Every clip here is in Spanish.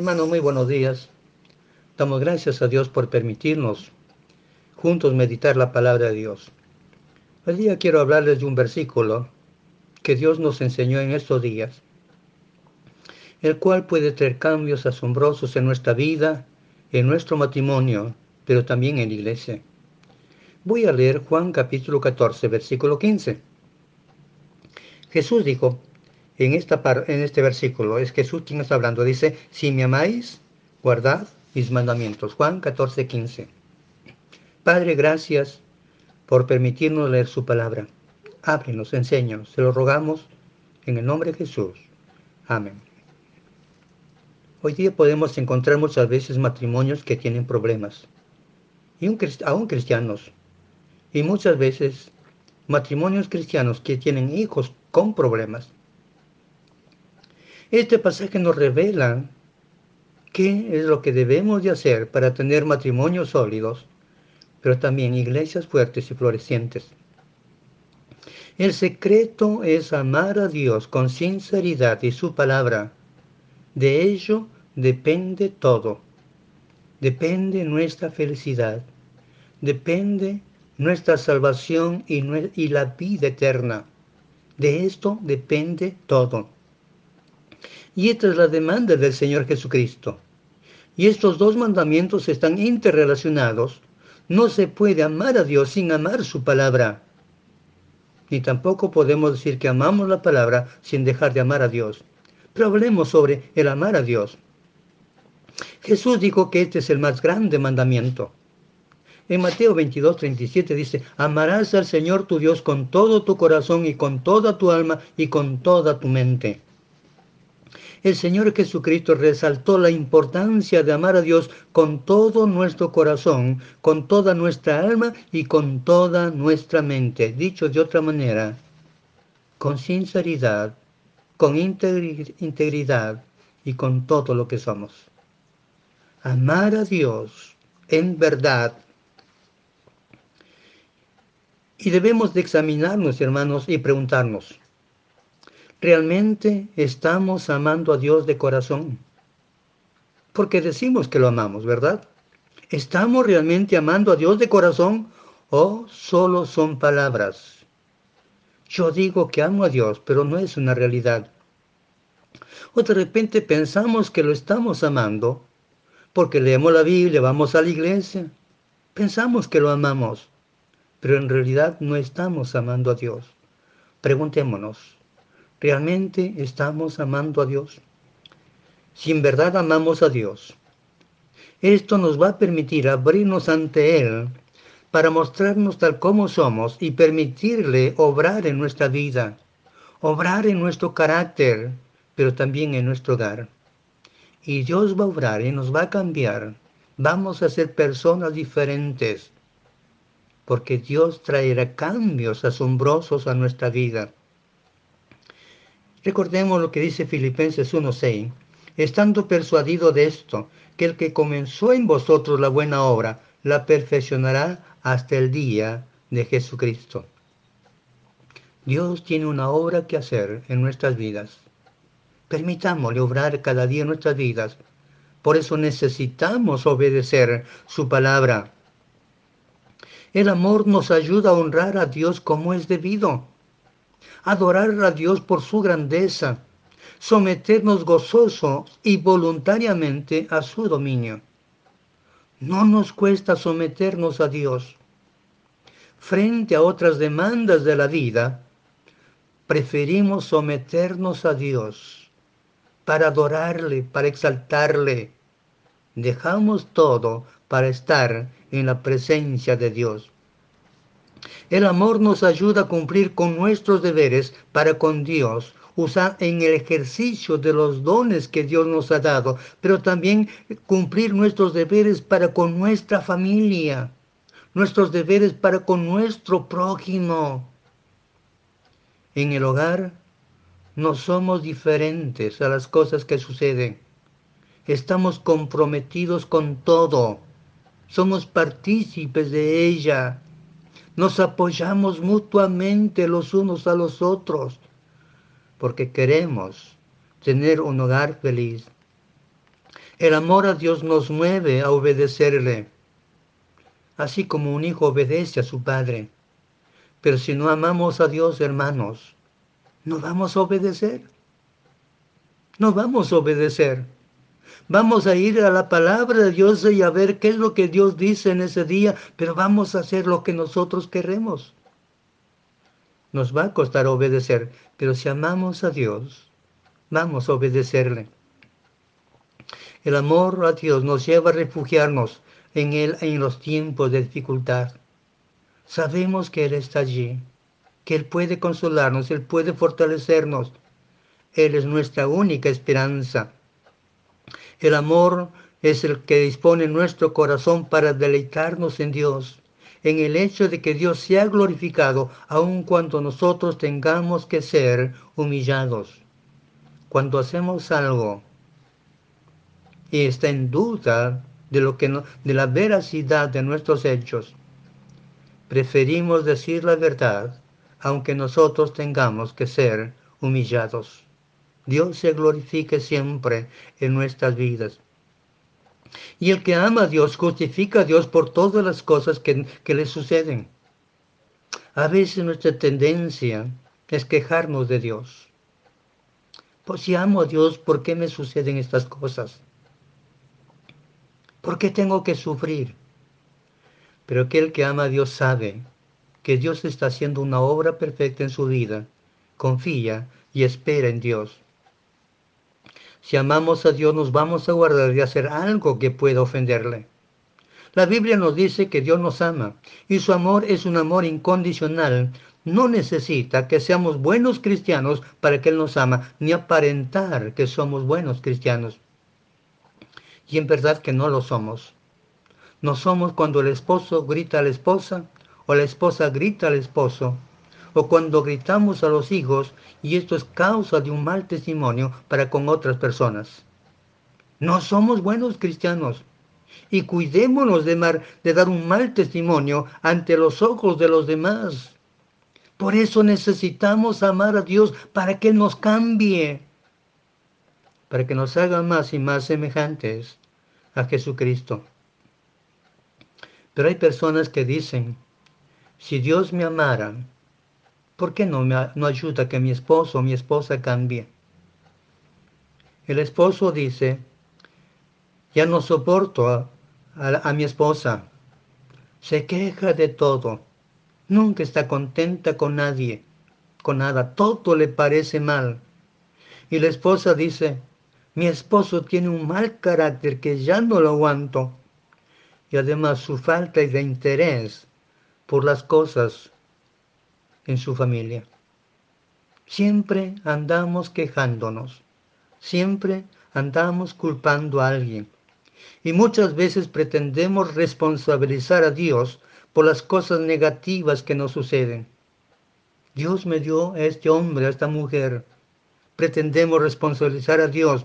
Hermanos, muy buenos días. Damos gracias a Dios por permitirnos juntos meditar la palabra de Dios. Hoy día quiero hablarles de un versículo que Dios nos enseñó en estos días, el cual puede traer cambios asombrosos en nuestra vida, en nuestro matrimonio, pero también en la iglesia. Voy a leer Juan capítulo 14, versículo 15. Jesús dijo, en, esta en este versículo, es Jesús quien está hablando, dice, si me amáis, guardad mis mandamientos. Juan 14, 15. Padre, gracias por permitirnos leer su palabra. Ábrenos, enséñanos, se lo rogamos en el nombre de Jesús. Amén. Hoy día podemos encontrar muchas veces matrimonios que tienen problemas, y aún cristianos, y muchas veces matrimonios cristianos que tienen hijos con problemas. Este pasaje nos revela qué es lo que debemos de hacer para tener matrimonios sólidos, pero también iglesias fuertes y florecientes. El secreto es amar a Dios con sinceridad y su palabra. De ello depende todo. Depende nuestra felicidad. Depende nuestra salvación y, y la vida eterna. De esto depende todo. Y esta es la demanda del Señor Jesucristo. Y estos dos mandamientos están interrelacionados. No se puede amar a Dios sin amar su palabra. Ni tampoco podemos decir que amamos la palabra sin dejar de amar a Dios. Pero hablemos sobre el amar a Dios. Jesús dijo que este es el más grande mandamiento. En Mateo 22, 37 dice, amarás al Señor tu Dios con todo tu corazón y con toda tu alma y con toda tu mente el Señor Jesucristo resaltó la importancia de amar a Dios con todo nuestro corazón, con toda nuestra alma y con toda nuestra mente. Dicho de otra manera, con sinceridad, con integridad y con todo lo que somos. Amar a Dios en verdad. Y debemos de examinarnos, hermanos, y preguntarnos, ¿Realmente estamos amando a Dios de corazón? Porque decimos que lo amamos, ¿verdad? ¿Estamos realmente amando a Dios de corazón o solo son palabras? Yo digo que amo a Dios, pero no es una realidad. O de repente pensamos que lo estamos amando porque leemos la Biblia, vamos a la iglesia. Pensamos que lo amamos, pero en realidad no estamos amando a Dios. Preguntémonos, ¿Realmente estamos amando a Dios? Si en verdad amamos a Dios, esto nos va a permitir abrirnos ante Él para mostrarnos tal como somos y permitirle obrar en nuestra vida, obrar en nuestro carácter, pero también en nuestro hogar. Y Dios va a obrar y nos va a cambiar. Vamos a ser personas diferentes, porque Dios traerá cambios asombrosos a nuestra vida. Recordemos lo que dice Filipenses 1:6, estando persuadido de esto, que el que comenzó en vosotros la buena obra, la perfeccionará hasta el día de Jesucristo. Dios tiene una obra que hacer en nuestras vidas. Permitámosle obrar cada día en nuestras vidas. Por eso necesitamos obedecer su palabra. El amor nos ayuda a honrar a Dios como es debido adorar a Dios por su grandeza, someternos gozoso y voluntariamente a su dominio. No nos cuesta someternos a Dios. Frente a otras demandas de la vida, preferimos someternos a Dios para adorarle, para exaltarle. Dejamos todo para estar en la presencia de Dios. El amor nos ayuda a cumplir con nuestros deberes para con Dios, usar en el ejercicio de los dones que Dios nos ha dado, pero también cumplir nuestros deberes para con nuestra familia, nuestros deberes para con nuestro prójimo. En el hogar no somos diferentes a las cosas que suceden. Estamos comprometidos con todo. Somos partícipes de ella nos apoyamos mutuamente los unos a los otros, porque queremos tener un hogar feliz. El amor a Dios nos mueve a obedecerle, así como un hijo obedece a su padre. Pero si no amamos a Dios, hermanos, no vamos a obedecer. No vamos a obedecer. Vamos a ir a la palabra de Dios y a ver qué es lo que Dios dice en ese día, pero vamos a hacer lo que nosotros queremos. Nos va a costar obedecer, pero si amamos a Dios, vamos a obedecerle. El amor a Dios nos lleva a refugiarnos en Él en los tiempos de dificultad. Sabemos que Él está allí, que Él puede consolarnos, Él puede fortalecernos. Él es nuestra única esperanza. El amor es el que dispone nuestro corazón para deleitarnos en Dios, en el hecho de que Dios sea glorificado aun cuando nosotros tengamos que ser humillados. Cuando hacemos algo y está en duda de, lo que de la veracidad de nuestros hechos, preferimos decir la verdad aunque nosotros tengamos que ser humillados. Dios se glorifique siempre en nuestras vidas. Y el que ama a Dios justifica a Dios por todas las cosas que, le suceden. A veces nuestra tendencia es quejarnos de Dios. Pues si amo a Dios, ¿por qué me suceden estas cosas? ¿Por qué tengo que sufrir? Pero aquel que ama a Dios sabe que Dios está haciendo una obra perfecta en su vida. Confía y espera en Dios. Si amamos a Dios nos vamos a guardar de hacer algo que pueda ofenderle. La Biblia nos dice que Dios nos ama y su amor es un amor incondicional. No necesita que seamos buenos cristianos para que Él nos ama, ni aparentar que somos buenos cristianos. Y en verdad que no lo somos. No somos cuando el esposo grita a la esposa o la esposa grita al esposo o cuando gritamos a los hijos y esto es causa de un mal testimonio para con otras personas. No somos buenos cristianos y cuidémonos de, de dar un mal testimonio ante los ojos de los demás. Por eso necesitamos amar a Dios para que nos cambie, para que nos haga más y más semejantes a Jesucristo. Pero hay personas que dicen, si Dios me amara, ¿por qué no, me, no ayuda que mi esposo o mi esposa cambie? El esposo dice, ya no soporto a, a mi esposa, se queja de todo, nunca está contenta con nadie, con nada, todo le parece mal. Y la esposa dice, mi esposo tiene un mal carácter que ya no lo aguanto. Y además su falta de interés por las cosas en su familia. Siempre andamos quejándonos, siempre andamos culpando a alguien y muchas veces pretendemos responsabilizar a Dios por las cosas negativas que nos suceden. Dios me dio a este hombre, a esta mujer. Pretendemos responsabilizar a Dios,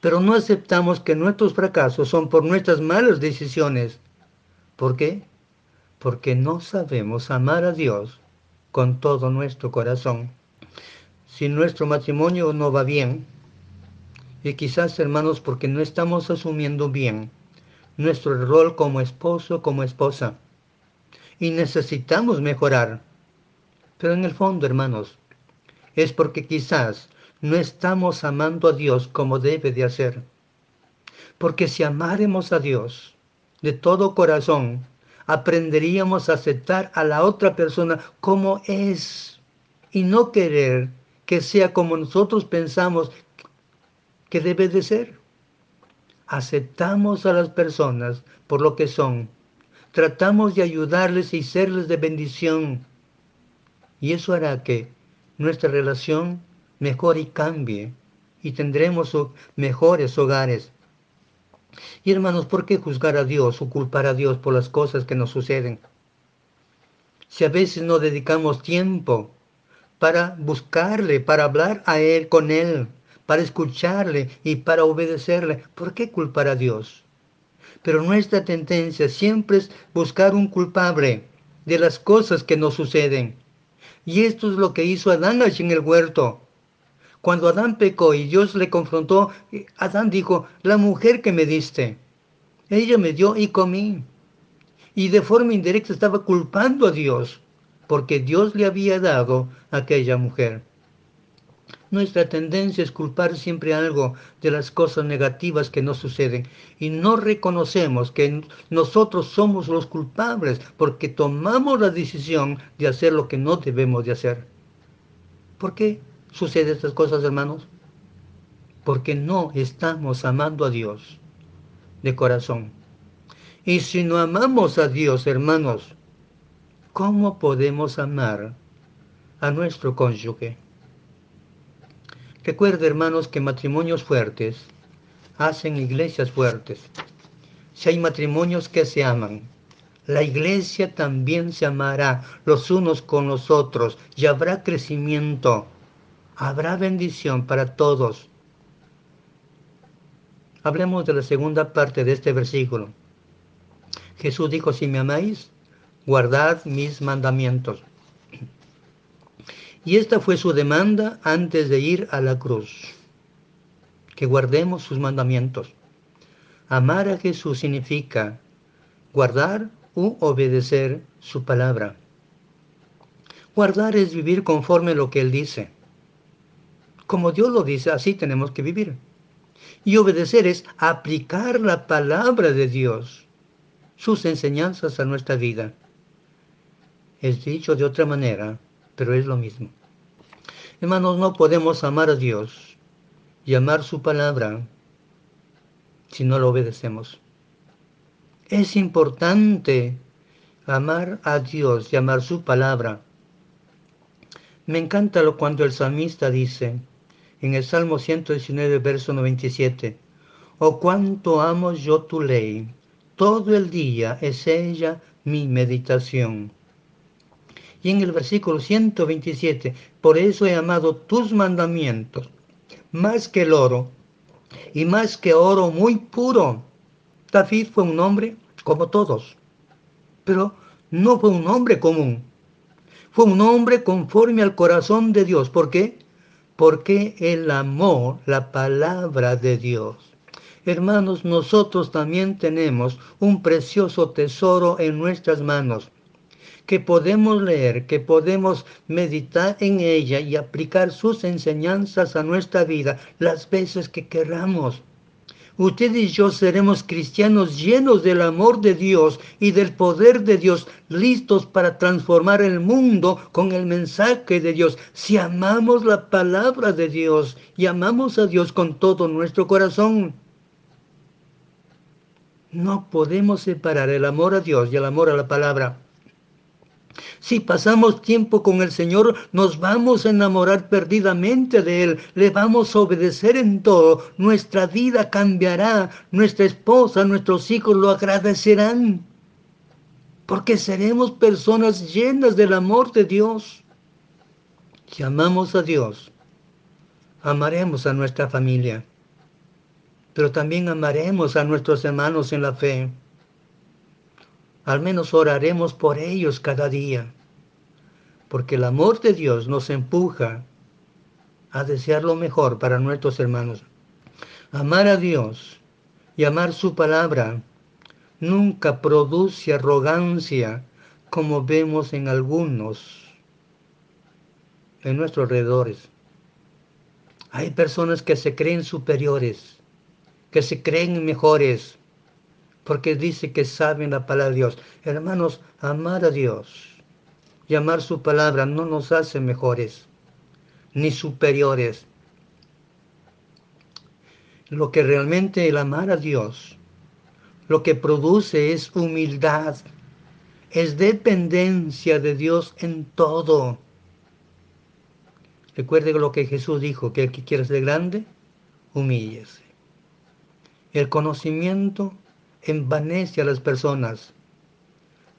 pero no aceptamos que nuestros fracasos son por nuestras malas decisiones. ¿Por qué? Porque no sabemos amar a Dios con todo nuestro corazón. Si nuestro matrimonio no va bien, y quizás hermanos porque no estamos asumiendo bien nuestro rol como esposo, como esposa, y necesitamos mejorar. Pero en el fondo, hermanos, es porque quizás no estamos amando a Dios como debe de hacer. Porque si amáremos a Dios de todo corazón, aprenderíamos a aceptar a la otra persona como es y no querer que sea como nosotros pensamos que debe de ser. Aceptamos a las personas por lo que son. Tratamos de ayudarles y serles de bendición. Y eso hará que nuestra relación mejore y cambie y tendremos mejores hogares y hermanos, ¿por qué juzgar a Dios o culpar a Dios por las cosas que nos suceden? Si a veces no dedicamos tiempo para buscarle, para hablar a Él con Él, para escucharle y para obedecerle, ¿por qué culpar a Dios? Pero nuestra tendencia siempre es buscar un culpable de las cosas que nos suceden. Y esto es lo que hizo Adán en el huerto. Cuando Adán pecó y Dios le confrontó, Adán dijo, la mujer que me diste, ella me dio y comí. Y de forma indirecta estaba culpando a Dios, porque Dios le había dado aquella mujer. Nuestra tendencia es culpar siempre algo de las cosas negativas que nos suceden y no reconocemos que nosotros somos los culpables porque tomamos la decisión de hacer lo que no debemos de hacer. ¿Por qué suceden estas cosas, hermanos? Porque no estamos amando a Dios de corazón. Y si no amamos a Dios, hermanos, ¿cómo podemos amar a nuestro cónyuge? Recuerde, hermanos, que matrimonios fuertes hacen iglesias fuertes. Si hay matrimonios que se aman, la iglesia también se amará los unos con los otros y habrá crecimiento, habrá bendición para todos. Hablemos de la segunda parte de este versículo. Jesús dijo, si me amáis, guardad mis mandamientos. Y esta fue su demanda antes de ir a la cruz, que guardemos sus mandamientos. Amar a Jesús significa guardar u obedecer su palabra. Guardar es vivir conforme lo que Él dice. Como Dios lo dice, así tenemos que vivir. Y obedecer es aplicar la palabra de Dios, sus enseñanzas a nuestra vida. Es dicho de otra manera, pero es lo mismo. Hermanos, no podemos amar a Dios y amar su palabra si no lo obedecemos. Es importante amar a Dios y amar su palabra. Me encanta lo cuando el salmista dice en el Salmo 119, verso 97, Oh cuánto amo yo tu ley, todo el día es ella mi meditación. Y en el versículo 127, por eso he amado tus mandamientos, más que el oro, y más que oro muy puro. David fue un hombre como todos, pero no fue un hombre común. Fue un hombre conforme al corazón de Dios. ¿Por qué? Porque él amó la palabra de Dios. Hermanos, nosotros también tenemos un precioso tesoro en nuestras manos que podemos leer, que podemos meditar en ella y aplicar sus enseñanzas a nuestra vida las veces que queramos. Usted y yo seremos cristianos llenos del amor de Dios y del poder de Dios, listos para transformar el mundo con el mensaje de Dios. Si amamos la palabra de Dios y amamos a Dios con todo nuestro corazón. No podemos separar el amor a Dios y el amor a la palabra. Si pasamos tiempo con el Señor, nos vamos a enamorar perdidamente de Él, le vamos a obedecer en todo, nuestra vida cambiará, nuestra esposa, nuestros hijos lo agradecerán, porque seremos personas llenas del amor de Dios. Si amamos a Dios, amaremos a nuestra familia, pero también amaremos a nuestros hermanos en la fe al menos oraremos por ellos cada día, porque el amor de Dios nos empuja a desear lo mejor para nuestros hermanos. Amar a Dios y amar su palabra nunca produce arrogancia como vemos en algunos en nuestros alrededores. Hay personas que se creen superiores, que se creen mejores, porque dice que saben la palabra de Dios. Hermanos, amar a Dios y amar su palabra no nos hace mejores ni superiores. Lo que realmente el amar a Dios, lo que produce es humildad, es dependencia de Dios en todo. Recuerde lo que Jesús dijo, que el que quiera ser grande, humíllese. El conocimiento envanece a las personas.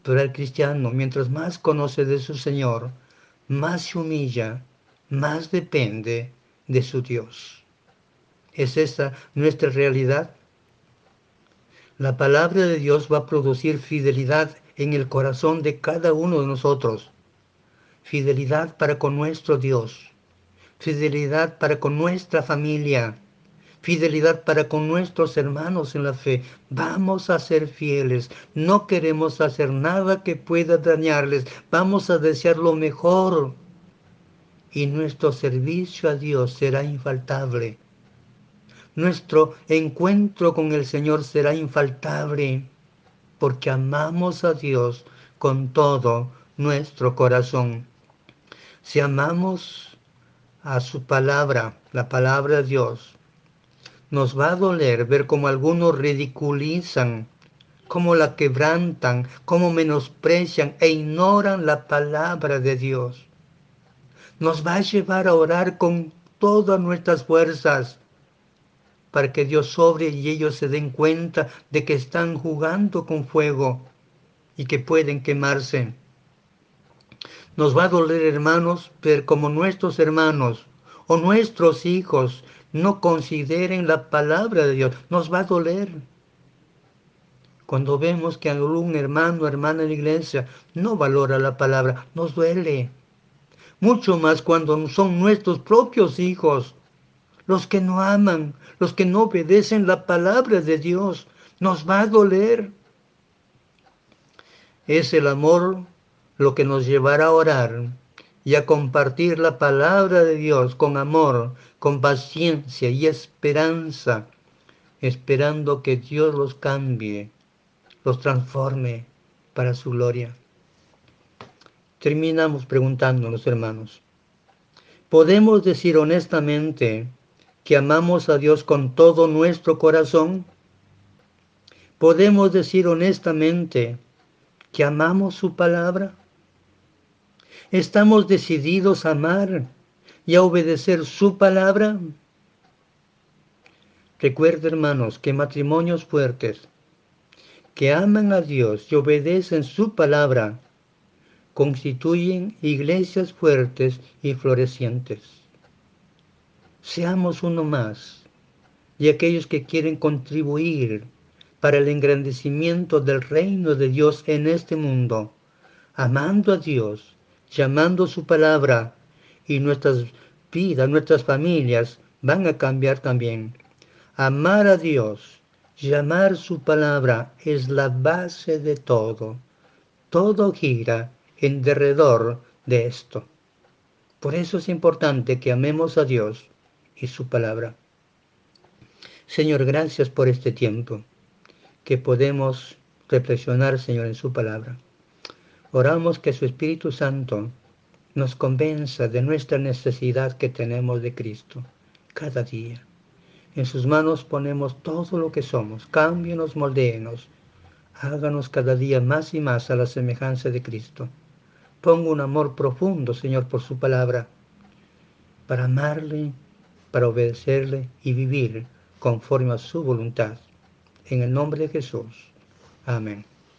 Pero el cristiano, mientras más conoce de su Señor, más se humilla, más depende de su Dios. ¿Es esa nuestra realidad? La palabra de Dios va a producir fidelidad en el corazón de cada uno de nosotros. Fidelidad para con nuestro Dios. fidelidad para con nuestra familia, fidelidad para con nuestros hermanos en la fe. Vamos a ser fieles, no queremos hacer nada que pueda dañarles, vamos a desear lo mejor y nuestro servicio a Dios será infaltable. Nuestro encuentro con el Señor será infaltable porque amamos a Dios con todo nuestro corazón. Si amamos a su palabra, la palabra de Dios, nos va a doler ver cómo algunos ridiculizan, cómo la quebrantan, cómo menosprecian e ignoran la palabra de Dios. Nos va a llevar a orar con todas nuestras fuerzas para que Dios sobre y ellos se den cuenta de que están jugando con fuego y que pueden quemarse. Nos va a doler, hermanos, ver como nuestros hermanos o nuestros hijos no consideren la palabra de Dios. Nos va a doler. Cuando vemos que algún hermano o hermana en la iglesia no valora la palabra, nos duele. Mucho más cuando son nuestros propios hijos los que no aman, los que no obedecen la palabra de Dios. Nos va a doler. Es el amor lo que nos llevará a orar y a compartir la palabra de Dios con amor, con paciencia y esperanza, esperando que Dios los cambie, los transforme para su gloria. Terminamos preguntándonos, hermanos, ¿podemos decir honestamente que amamos a Dios con todo nuestro corazón? ¿Podemos decir honestamente que amamos su palabra? ¿Estamos decididos a amar y a obedecer su palabra? Recuerda, hermanos, que matrimonios fuertes que aman a Dios y obedecen su palabra constituyen iglesias fuertes y florecientes seamos uno más y aquellos que quieren contribuir para el engrandecimiento del reino de Dios en este mundo, amando a Dios, llamando su palabra y nuestras vidas, nuestras familias van a cambiar también. Amar a Dios, llamar su palabra es la base de todo. Todo gira en derredor de esto. Por eso es importante que amemos a Dios y su palabra. Señor, gracias por este tiempo que podemos reflexionar, Señor, en su palabra. Oramos que su Espíritu Santo nos convenza de nuestra necesidad que tenemos de Cristo cada día. En sus manos ponemos todo lo que somos. Cámbienos, moldéenos. Háganos cada día más y más a la semejanza de Cristo. Pongo un amor profundo, Señor, por su palabra, para amarle para obedecerle y vivir conforme a su voluntad. En el nombre de Jesús. Amén.